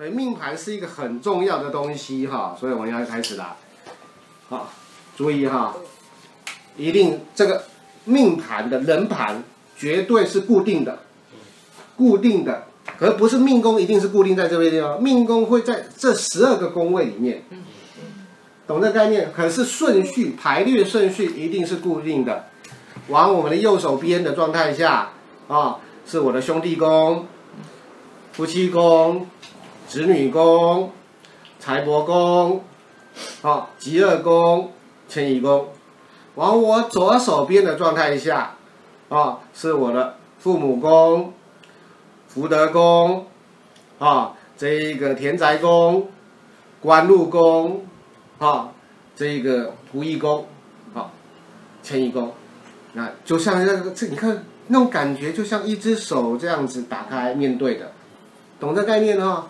所以命盘是一个很重要的东西哈，所以我们要开始了。好，注意哈，一定这个命盘的人盘绝对是固定的，固定的，而不是命宫一定是固定在这边地方，命宫会在这十二个宫位里面，懂这概念？可是顺序排列顺序一定是固定的，往我们的右手边的状态下啊，是我的兄弟宫、夫妻宫。子女宫、财帛宫，好，疾厄宫、迁移宫，往我左手边的状态下，啊，是我的父母宫、福德宫，啊，这一个田宅宫、官禄宫，啊，这一个仆役宫，好，迁移宫，那就像这个这你看那种感觉，就像一只手这样子打开面对的，懂这概念哈？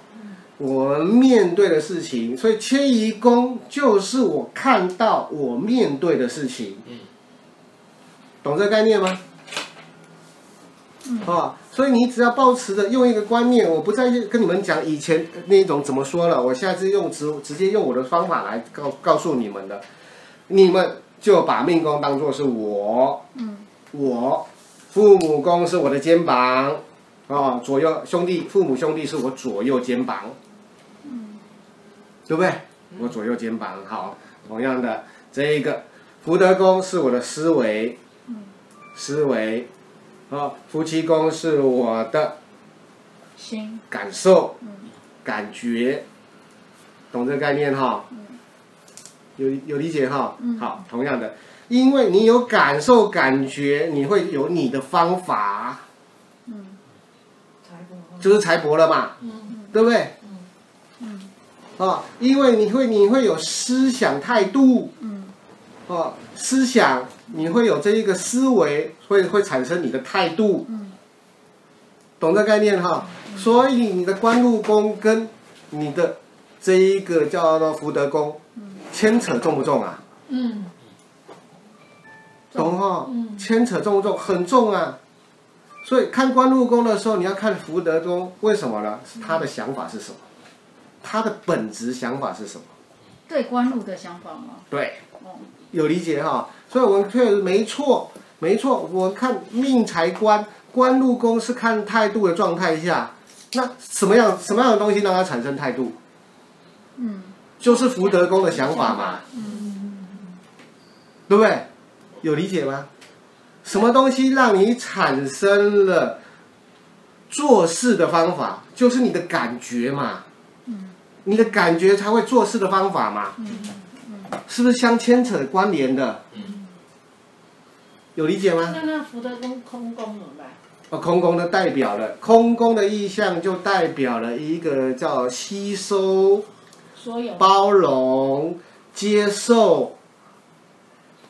我们面对的事情，所以迁移宫就是我看到我面对的事情，懂这个概念吗？嗯、啊，所以你只要保持着用一个观念，我不再跟你们讲以前那种怎么说了，我现在是用直直接用我的方法来告告诉你们的，你们就把命宫当做是我，嗯，我父母宫是我的肩膀，啊，左右兄弟父母兄弟是我左右肩膀。对不对？我左右肩膀好，同样的这一个福德宫是我的思维，思维，好，夫妻宫是我的心。感受，感觉，懂这个概念哈？有有理解哈？好，同样的，因为你有感受感觉，你会有你的方法，嗯。就是财帛了嘛，对不对？啊，因为你会你会有思想态度，嗯，哦，思想你会有这一个思维，会会产生你的态度，嗯，懂这概念哈？所以你的官禄宫跟你的这一个叫做福德宫，牵扯重不重啊？嗯，懂哈？牵扯重不重？很重啊！所以看官禄宫的时候，你要看福德宫，为什么呢？他的想法是什么？他的本质想法是什么？对官禄的想法吗？对，有理解哈。所以我们确实没错，没错。我看命财官官禄宫是看态度的状态下，那什么样什么样的东西让他产生态度？嗯，就是福德宫的想法嘛。嗯，对不对？有理解吗？什么东西让你产生了做事的方法？就是你的感觉嘛。你的感觉才会做事的方法嘛，是不是相牵扯关联的？有理解吗？那那福德宫空宫怎么办？哦，空宫的代表了空宫的意象，就代表了一个叫吸收、包容、接受，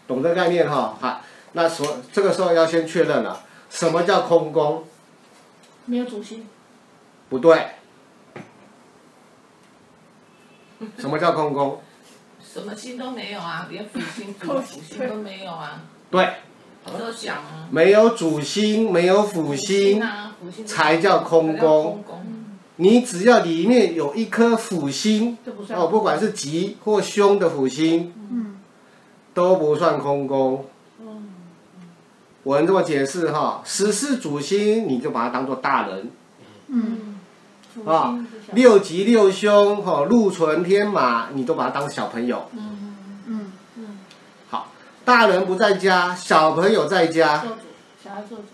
懂这个概念哈？好，那所这个时候要先确认了，什么叫空宫？没有主心。不对。什么叫空宫？什么星都没有啊，连辅 星、辅星都没有啊。对。我都想啊。没有主心，没有辅星，才叫空宫。你只要里面有一颗辅星，哦，不管是吉或凶的辅星，都不算空宫。我能这么解释哈？十四主星，你就把它当做大人。嗯。啊。六吉六凶，哈，禄存天马，你都把它当小朋友。嗯嗯嗯。好，大人不在家，小朋友在家。做主，小孩做主。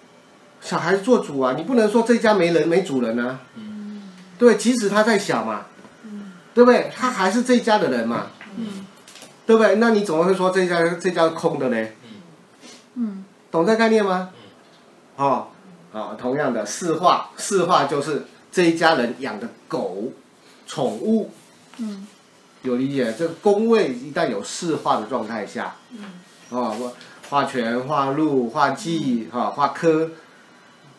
小孩做主啊！你不能说这家没人没主人啊。嗯。对，即使他再小嘛。嗯。对不对？他还是这家的人嘛。嗯。对不对？那你怎么会说这家这家空的呢？嗯。懂这概念吗？嗯。哦，啊，同样的四化，四化就是。这一家人养的狗，宠物，嗯，有理解？这个宫位一旦有四化的状态下，嗯，啊，化权、化禄、化忌，哈，化科，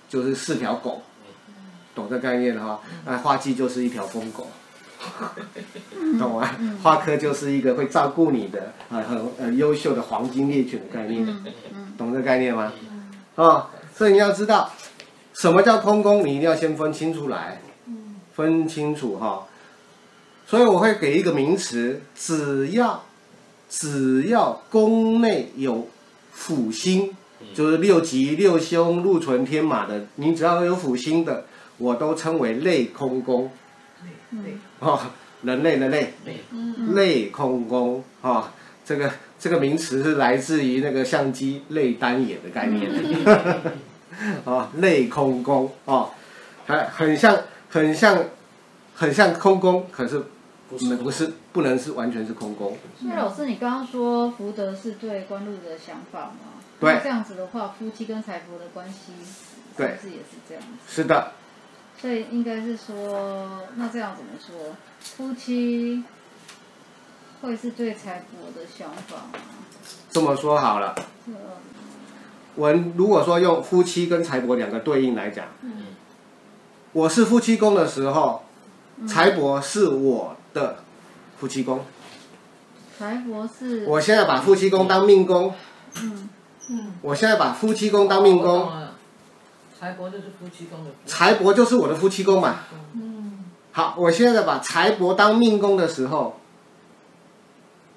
就是四条狗，懂这概念哈？那化忌就是一条疯狗，懂吗？化科就是一个会照顾你的，啊，很呃优秀的黄金猎犬的概念，懂这概念吗？啊，所以你要知道。什么叫空宫？你一定要先分清楚来，分清楚哈。所以我会给一个名词，只要只要宫内有辅星，就是六吉、六凶、禄存、天马的，你只要有辅星的，我都称为类空宫。哦，人类的类，类空宫哦，这个这个名词是来自于那个相机类单眼的概念。哦，类空宫啊，还很像很像很像空宫，可是不是不是不能是完全是空宫。所以老师，你刚刚说福德是对官禄的想法吗？对。这样子的话，夫妻跟财帛的关系是不是也是这样子？是的。所以应该是说，那这样怎么说？夫妻会是对财帛的想法吗？这么说好了。我如果说用夫妻跟财帛两个对应来讲，嗯，我是夫妻宫的时候，财帛是我的夫妻宫。财帛是。我现在把夫妻宫当命宫。嗯嗯。我现在把夫妻宫当命宫。财帛就是夫妻宫的。财帛就是我的夫妻宫嘛。嗯。好，我现在把财帛当命宫的时候，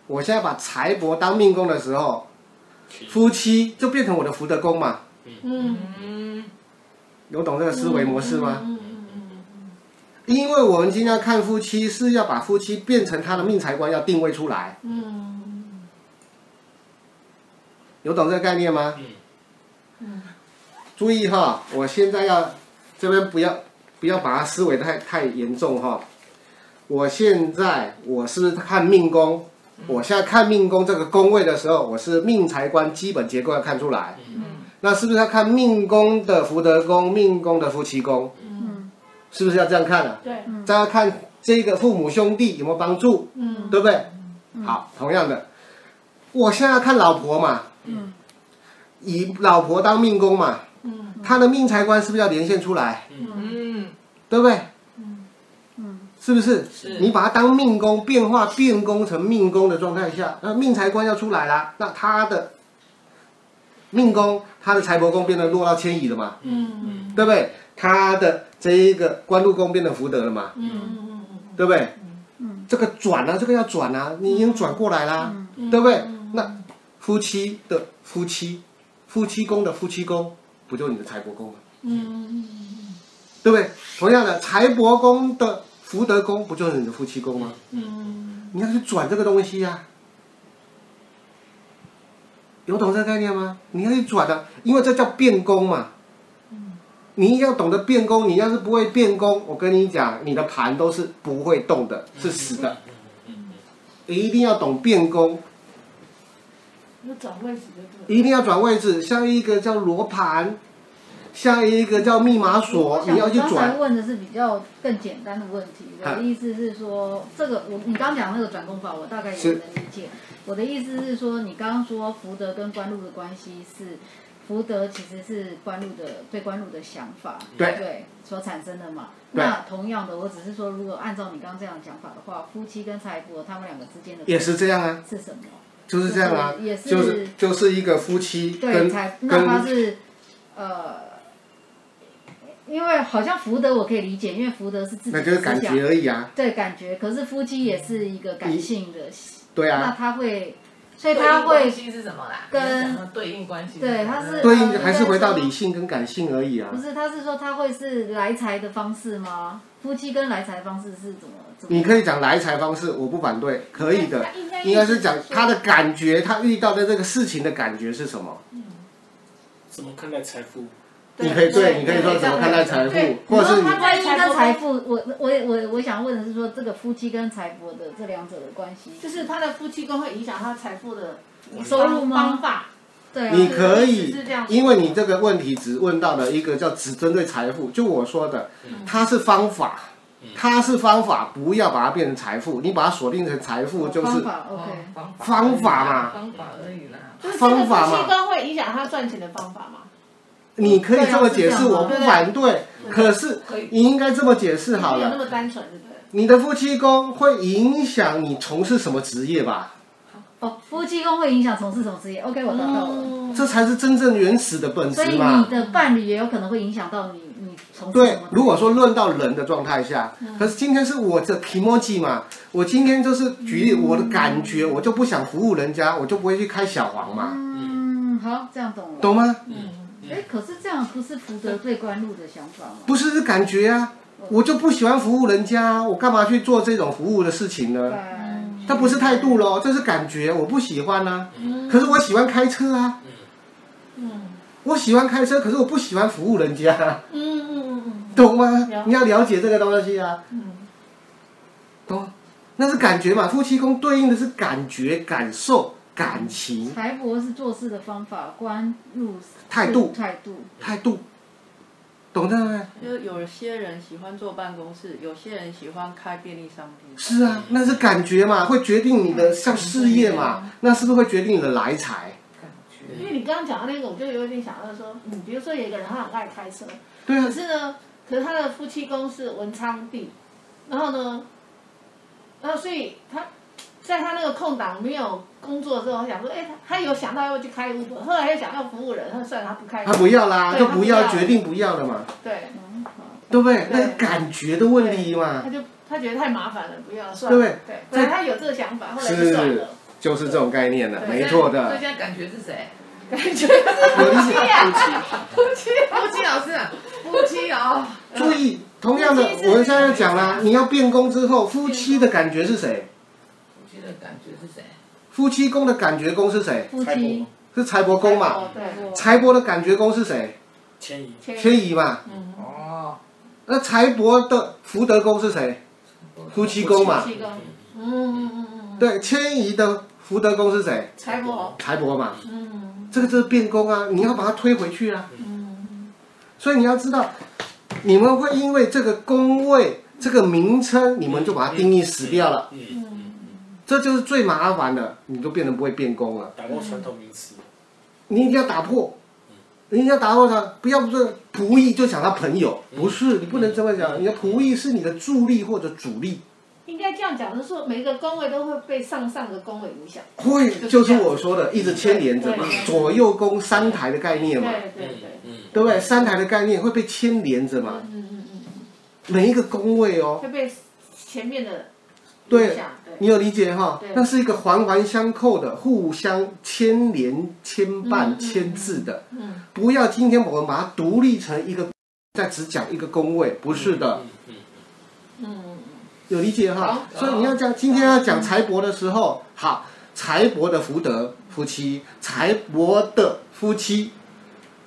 我现在把财帛当命宫的时候。夫妻就变成我的福德宫嘛，嗯，有懂这个思维模式吗？嗯嗯嗯嗯，因为我们今天要看夫妻，是要把夫妻变成他的命财官，要定位出来，嗯，有懂这个概念吗？嗯，注意哈，我现在要这边不要不要把它思维太太严重哈，我现在我是看命宫？我现在看命宫这个宫位的时候，我是命财官基本结构要看出来。嗯。那是不是要看命宫的福德宫、命宫的夫妻宫？嗯。是不是要这样看啊？对。再要看这个父母兄弟有没有帮助？嗯。对不对？嗯。好，同样的，我现在要看老婆嘛。嗯。以老婆当命宫嘛。嗯。他的命财官是不是要连线出来？嗯。对不对？是不是？是你把它当命宫变化变宫成命宫的状态下，那命财官要出来了，那他的命宫，他的财帛宫变得落到迁移了嘛？嗯嗯，对不对？他的这一个官禄宫变得福德了嘛？嗯嗯嗯对不对？嗯，这个转啊，这个要转啊，你已经转过来啦，嗯、对不对？那夫妻的夫妻，夫妻宫的夫妻宫，不就你的财帛宫吗？嗯嗯嗯对不对？同样的，财帛宫的。福德宫不就是你的夫妻宫吗？嗯，你要去转这个东西呀、啊，有懂这个概念吗？你要去转的，因为这叫变宫嘛。嗯，你要懂得变宫，你要是不会变宫，我跟你讲，你的盘都是不会动的，是死的。你一定要懂变宫。要转位置的。一定要转位置，像一个叫罗盘。像一个叫密码锁，你要去转。刚才问的是比较更简单的问题，我的意思是说，这个我你刚讲那个转工法，我大概也能理解。我的意思是说，你刚刚说福德跟官禄的关系是，福德其实是官禄的对官禄的想法，对对所产生的嘛。那同样的，我只是说，如果按照你刚刚这样讲法的话，夫妻跟财帛他们两个之间的也是这样啊？是什么？就是这样啊，也是就是就是一个夫妻跟财，那他是呃。因为好像福德我可以理解，因为福德是自己的思想，那就是感觉而已啊。对，感觉。可是夫妻也是一个感性的。对啊。那他会，所以他会。关系是什么啦？跟对应关系。对，他是。对应还是回到理性跟感性而已啊。不是，他是说他会是来财的方式吗？夫妻跟来财方式是怎么？你可以讲来财方式，我不反对，可以的。应该是讲他的感觉，他遇到的这个事情的感觉是什么？嗯。怎么看待财富？你可以对，你可以说怎么看待财富，或者是他关系跟财富，我我我我想问的是说，这个夫妻跟财帛的这两者的关系，就是他的夫妻宫会影响他财富的收入方法。对，你可以，因为你这个问题只问到了一个叫只针对财富，就我说的，它是方法，它是方法，不要把它变成财富，你把它锁定成财富就是方法，OK，方法嘛，方法而已啦，方法嘛，夫妻宫会影响他赚钱的方法嘛。你可以这么解释，我不反对。可是你应该这么解释好了。那么单纯，对不对？你的夫妻宫会影响你从事什么职业吧？哦，夫妻宫会影响从事什么职业？OK，我知道了。这才是真正原始的本质嘛。所以你的伴侣也有可能会影响到你，你从对，如果说论到人的状态下，可是今天是我的 kimoji 嘛，我今天就是举例我的感觉，我就不想服务人家，我就不会去开小黄嘛。嗯，好，这样懂了。懂吗？嗯，哎，可是这样不是福德最官禄的想法吗？不是，是感觉啊，我就不喜欢服务人家，我干嘛去做这种服务的事情呢？它不是态度喽，这是感觉，我不喜欢啊。可是我喜欢开车啊。我喜欢开车，可是我不喜欢服务人家。嗯嗯嗯嗯，懂吗？你要了解这个东西啊。嗯，懂？那是感觉嘛，夫妻宫对应的是感觉、感受、感情。财帛是做事的方法，官禄态度，态度，态度。懂得没？就有些人喜欢坐办公室，有些人喜欢开便利商店。是啊，那是感觉嘛，会决定你的像事业嘛，那是不是会决定你的来财？因为你刚刚讲的那个，我就有点想到说，嗯，比如说有一个人他很爱开车，对啊，可是呢，可是他的夫妻宫是文昌帝，然后呢，然后所以他在他那个空档没有工作的时候，他想说，哎，他他有想到要去开 Uber，后来又想要服务人，他算了，他不开。他不要啦，就不要，决决定不要了嘛。对，对不对？那是感觉的问题嘛。他就他觉得太麻烦了，不要算了。对对？对，本来他有这个想法，后来就算了。就是这种概念了，没错的。所以现在感觉是谁？感觉是夫妻啊，夫妻，夫妻老师啊，夫妻哦。注意，同样的，我们现在要讲啦，你要变工之后，夫妻的感觉是谁？夫妻的感觉是谁？夫妻宫的感觉宫是谁？夫妻是财帛宫嘛？对。财帛的感觉宫是谁？迁移。迁移嘛。嗯。哦。那财帛的福德宫是谁？夫妻宫嘛。夫妻宫。嗯嗯嗯嗯。对，迁移的福德宫是谁？财帛。财帛嘛。嗯。这个就是变宫啊，你要把它推回去啊。嗯所以你要知道，你们会因为这个宫位、这个名称，你们就把它定义死掉了。这就是最麻烦的，你都变成不会变宫了。打破传统名词。你一定要打破，你一定要打破它，不要说仆役就想他朋友，不是，你不能这么讲。你的仆役是你的助力或者主力。应该这样讲，就是说每一个宫位都会被上上的宫位影响。会，就是我说的，一直牵连着嘛，左右宫三台的概念嘛。对对对。对不对？三台的概念会被牵连着嘛。嗯嗯嗯。每一个宫位哦。会被前面的。对。你有理解哈？那是一个环环相扣的，互相牵连、牵绊、牵制的。嗯。不要今天我们把它独立成一个，再只讲一个宫位，不是的。嗯。有理解哈，所以你要讲今天要讲财帛的时候，好，财帛的福德夫妻，财帛的夫妻，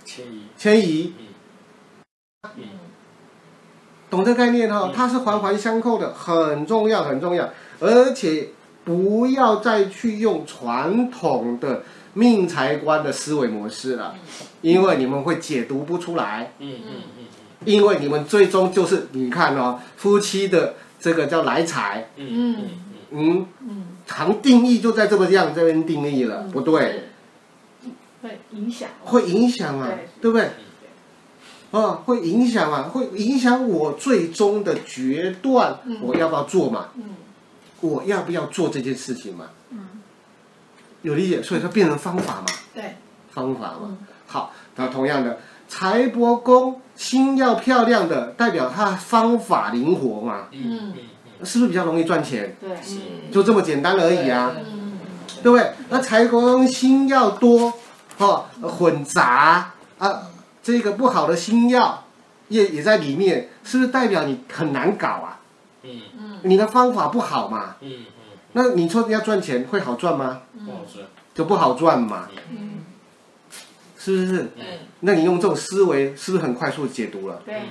迁移，迁移，懂这概念哈，它是环环相扣的，很重要很重要，而且不要再去用传统的命财官的思维模式了，因为你们会解读不出来，嗯嗯嗯，因为你们最终就是你看哦，夫妻的。这个叫来财，嗯嗯。嗯，嗯。常定义就在这个样这边定义了，不对，会影响，会影响啊，对不对？哦，会影响啊，会影响我最终的决断，我要不要做嘛？我要不要做这件事情嘛？有理解，所以它变成方法嘛？对，方法嘛。好，那同样的。财帛宫星要漂亮的，代表他方法灵活嘛？嗯，是不是比较容易赚钱？对，就这么简单而已啊，对不对？那财帛宫星要多，哦，混杂啊，这个不好的星曜也也在里面，是不是代表你很难搞啊？嗯嗯，你的方法不好嘛？嗯嗯，那你说你要赚钱会好赚吗？不好赚，就不好赚嘛。嗯，是不是？嗯。那你用这种思维是不是很快速解读了？对，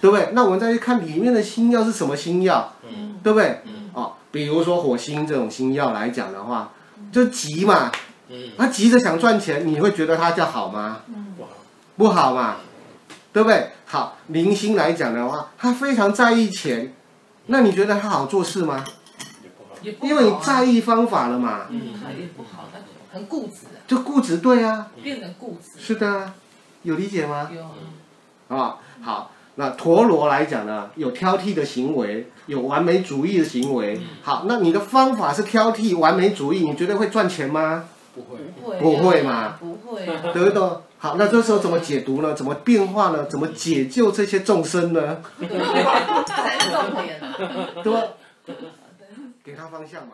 对不对？那我们再去看里面的星药是什么星药，嗯，对不对？嗯，哦，比如说火星这种星药来讲的话，就急嘛，嗯，他急着想赚钱，你会觉得他叫好吗？嗯，不好，不好嘛，对不对？好，明星来讲的话，他非常在意钱，那你觉得他好做事吗？也不好，因为你在意方法了嘛。嗯，他也不好，他很固执。就固执，对啊，变成固执。是的，有理解吗？有。啊，好，那陀螺来讲呢，有挑剔的行为，有完美主义的行为。好，那你的方法是挑剔、完美主义，你觉得会赚钱吗？不会，不会，不会嘛？不会，对不对？好，那这时候怎么解读呢？怎么变化呢？怎么解救这些众生呢？这才是重点。对吧？给他方向嘛。